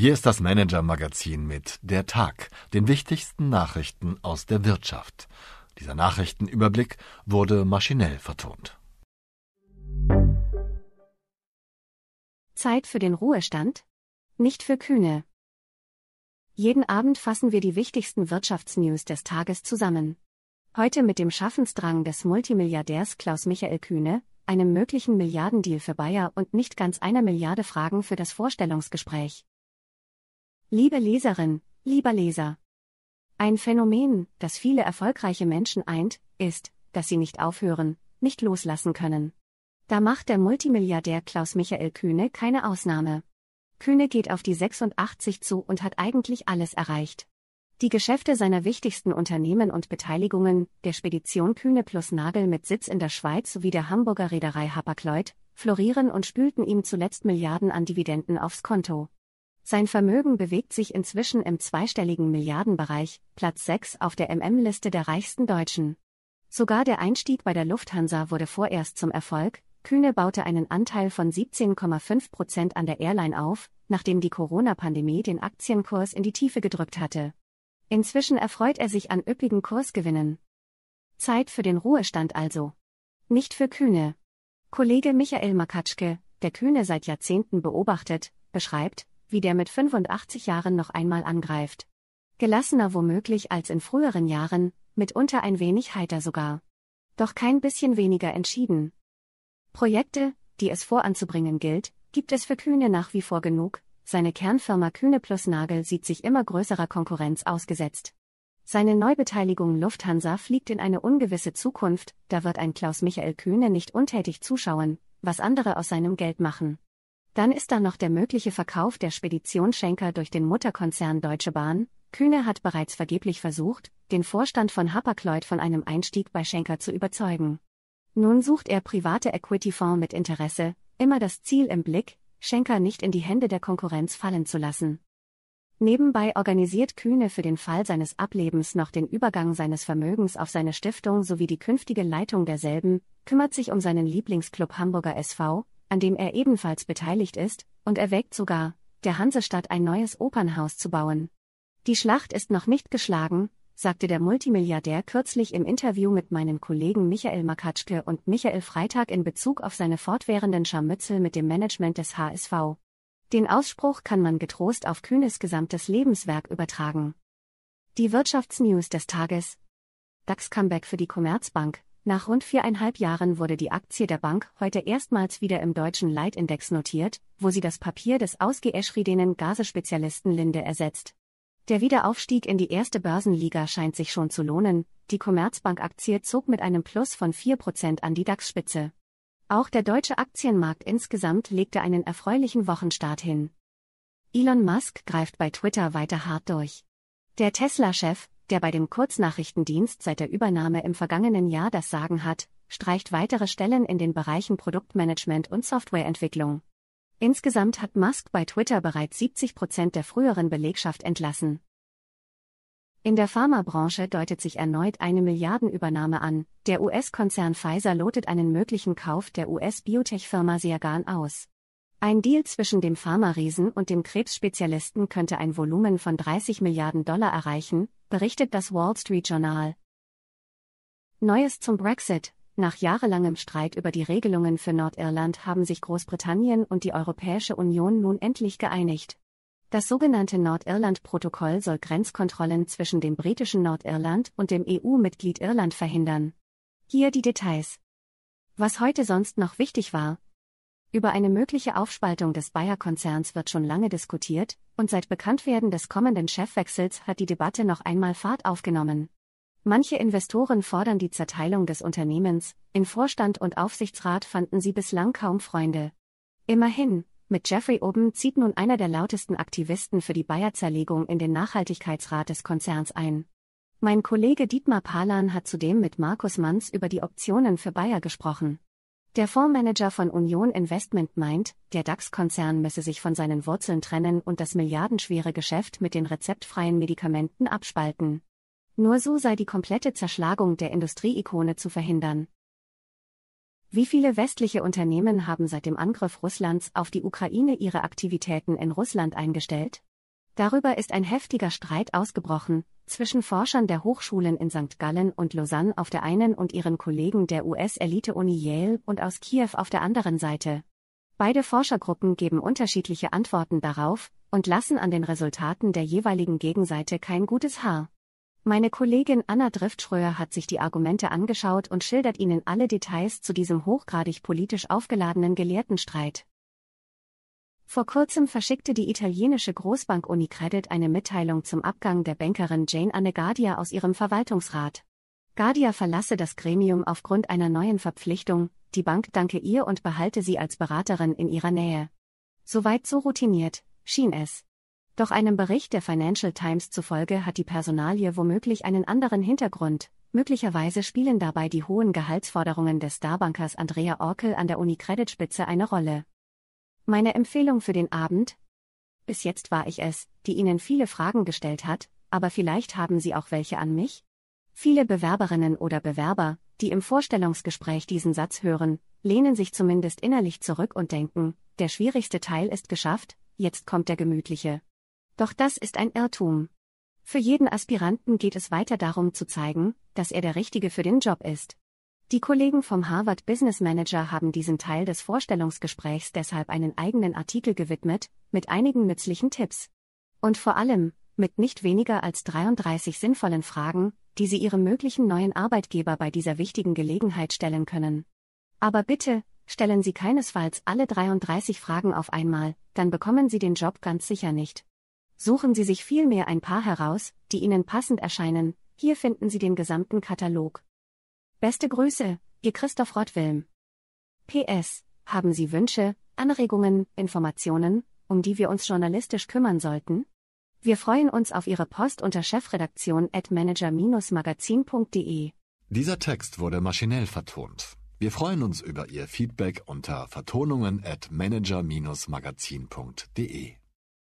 Hier ist das Manager-Magazin mit Der Tag, den wichtigsten Nachrichten aus der Wirtschaft. Dieser Nachrichtenüberblick wurde maschinell vertont. Zeit für den Ruhestand? Nicht für Kühne. Jeden Abend fassen wir die wichtigsten Wirtschaftsnews des Tages zusammen. Heute mit dem Schaffensdrang des Multimilliardärs Klaus Michael Kühne, einem möglichen Milliardendeal für Bayer und nicht ganz einer Milliarde Fragen für das Vorstellungsgespräch. Liebe Leserin, lieber Leser. Ein Phänomen, das viele erfolgreiche Menschen eint, ist, dass sie nicht aufhören, nicht loslassen können. Da macht der Multimilliardär Klaus Michael Kühne keine Ausnahme. Kühne geht auf die 86 zu und hat eigentlich alles erreicht. Die Geschäfte seiner wichtigsten Unternehmen und Beteiligungen, der Spedition Kühne plus Nagel mit Sitz in der Schweiz sowie der Hamburger Reederei Hapag-Lloyd, florieren und spülten ihm zuletzt Milliarden an Dividenden aufs Konto. Sein Vermögen bewegt sich inzwischen im zweistelligen Milliardenbereich, Platz 6 auf der MM-Liste der reichsten Deutschen. Sogar der Einstieg bei der Lufthansa wurde vorerst zum Erfolg. Kühne baute einen Anteil von 17,5 Prozent an der Airline auf, nachdem die Corona-Pandemie den Aktienkurs in die Tiefe gedrückt hatte. Inzwischen erfreut er sich an üppigen Kursgewinnen. Zeit für den Ruhestand also. Nicht für Kühne. Kollege Michael Makatschke, der Kühne seit Jahrzehnten beobachtet, beschreibt, wie der mit 85 Jahren noch einmal angreift. Gelassener womöglich als in früheren Jahren, mitunter ein wenig heiter sogar. Doch kein bisschen weniger entschieden. Projekte, die es voranzubringen gilt, gibt es für Kühne nach wie vor genug, seine Kernfirma Kühne plus Nagel sieht sich immer größerer Konkurrenz ausgesetzt. Seine Neubeteiligung Lufthansa fliegt in eine ungewisse Zukunft, da wird ein Klaus Michael Kühne nicht untätig zuschauen, was andere aus seinem Geld machen. Dann ist da noch der mögliche Verkauf der Spedition Schenker durch den Mutterkonzern Deutsche Bahn. Kühne hat bereits vergeblich versucht, den Vorstand von Hapag-Lloyd von einem Einstieg bei Schenker zu überzeugen. Nun sucht er private Equity-Fonds mit Interesse, immer das Ziel im Blick, Schenker nicht in die Hände der Konkurrenz fallen zu lassen. Nebenbei organisiert Kühne für den Fall seines Ablebens noch den Übergang seines Vermögens auf seine Stiftung sowie die künftige Leitung derselben, kümmert sich um seinen Lieblingsclub Hamburger SV, an dem er ebenfalls beteiligt ist, und erwägt sogar, der Hansestadt ein neues Opernhaus zu bauen. Die Schlacht ist noch nicht geschlagen, sagte der Multimilliardär kürzlich im Interview mit meinen Kollegen Michael Makatschke und Michael Freitag in Bezug auf seine fortwährenden Scharmützel mit dem Management des HSV. Den Ausspruch kann man getrost auf Kühnes gesamtes Lebenswerk übertragen. Die Wirtschaftsnews des Tages. DAX-Comeback für die Commerzbank. Nach rund viereinhalb Jahren wurde die Aktie der Bank heute erstmals wieder im deutschen Leitindex notiert, wo sie das Papier des ausgeschriebenen Gasespezialisten Linde ersetzt. Der Wiederaufstieg in die erste Börsenliga scheint sich schon zu lohnen, die Commerzbank-Aktie zog mit einem Plus von 4% an die DAX-Spitze. Auch der deutsche Aktienmarkt insgesamt legte einen erfreulichen Wochenstart hin. Elon Musk greift bei Twitter weiter hart durch. Der Tesla-Chef, der bei dem Kurznachrichtendienst seit der Übernahme im vergangenen Jahr das Sagen hat, streicht weitere Stellen in den Bereichen Produktmanagement und Softwareentwicklung. Insgesamt hat Musk bei Twitter bereits 70 Prozent der früheren Belegschaft entlassen. In der Pharmabranche deutet sich erneut eine Milliardenübernahme an. Der US-Konzern Pfizer lotet einen möglichen Kauf der US-Biotech-Firma Seagan aus. Ein Deal zwischen dem Pharma-Riesen und dem Krebsspezialisten könnte ein Volumen von 30 Milliarden Dollar erreichen, berichtet das Wall Street Journal. Neues zum Brexit. Nach jahrelangem Streit über die Regelungen für Nordirland haben sich Großbritannien und die Europäische Union nun endlich geeinigt. Das sogenannte Nordirland-Protokoll soll Grenzkontrollen zwischen dem britischen Nordirland und dem EU-Mitglied Irland verhindern. Hier die Details. Was heute sonst noch wichtig war, über eine mögliche Aufspaltung des Bayer-Konzerns wird schon lange diskutiert, und seit Bekanntwerden des kommenden Chefwechsels hat die Debatte noch einmal Fahrt aufgenommen. Manche Investoren fordern die Zerteilung des Unternehmens, in Vorstand und Aufsichtsrat fanden sie bislang kaum Freunde. Immerhin, mit Jeffrey Oben zieht nun einer der lautesten Aktivisten für die Bayer-Zerlegung in den Nachhaltigkeitsrat des Konzerns ein. Mein Kollege Dietmar Palan hat zudem mit Markus Manns über die Optionen für Bayer gesprochen. Der Fondsmanager von Union Investment meint, der DAX-Konzern müsse sich von seinen Wurzeln trennen und das milliardenschwere Geschäft mit den rezeptfreien Medikamenten abspalten. Nur so sei die komplette Zerschlagung der Industrieikone zu verhindern. Wie viele westliche Unternehmen haben seit dem Angriff Russlands auf die Ukraine ihre Aktivitäten in Russland eingestellt? Darüber ist ein heftiger Streit ausgebrochen, zwischen Forschern der Hochschulen in St. Gallen und Lausanne auf der einen und ihren Kollegen der US-Elite-Uni Yale und aus Kiew auf der anderen Seite. Beide Forschergruppen geben unterschiedliche Antworten darauf und lassen an den Resultaten der jeweiligen Gegenseite kein gutes Haar. Meine Kollegin Anna Driftschröer hat sich die Argumente angeschaut und schildert Ihnen alle Details zu diesem hochgradig politisch aufgeladenen Gelehrtenstreit. Vor kurzem verschickte die italienische Großbank Unicredit eine Mitteilung zum Abgang der Bankerin Jane Anne Gardia aus ihrem Verwaltungsrat. Gardia verlasse das Gremium aufgrund einer neuen Verpflichtung, die Bank danke ihr und behalte sie als Beraterin in ihrer Nähe. Soweit so routiniert, schien es. Doch einem Bericht der Financial Times zufolge hat die Personalie womöglich einen anderen Hintergrund. Möglicherweise spielen dabei die hohen Gehaltsforderungen des Starbankers Andrea Orkel an der Unicredit-Spitze eine Rolle. Meine Empfehlung für den Abend? Bis jetzt war ich es, die Ihnen viele Fragen gestellt hat, aber vielleicht haben Sie auch welche an mich? Viele Bewerberinnen oder Bewerber, die im Vorstellungsgespräch diesen Satz hören, lehnen sich zumindest innerlich zurück und denken, der schwierigste Teil ist geschafft, jetzt kommt der gemütliche. Doch das ist ein Irrtum. Für jeden Aspiranten geht es weiter darum zu zeigen, dass er der Richtige für den Job ist. Die Kollegen vom Harvard Business Manager haben diesen Teil des Vorstellungsgesprächs deshalb einen eigenen Artikel gewidmet, mit einigen nützlichen Tipps. Und vor allem, mit nicht weniger als 33 sinnvollen Fragen, die Sie Ihrem möglichen neuen Arbeitgeber bei dieser wichtigen Gelegenheit stellen können. Aber bitte, stellen Sie keinesfalls alle 33 Fragen auf einmal, dann bekommen Sie den Job ganz sicher nicht. Suchen Sie sich vielmehr ein paar heraus, die Ihnen passend erscheinen, hier finden Sie den gesamten Katalog. Beste Grüße, Ihr Christoph Rottwilm. PS. Haben Sie Wünsche, Anregungen, Informationen, um die wir uns journalistisch kümmern sollten? Wir freuen uns auf Ihre Post unter chefredaktion at manager-magazin.de. Dieser Text wurde maschinell vertont. Wir freuen uns über Ihr Feedback unter vertonungen at manager-magazin.de.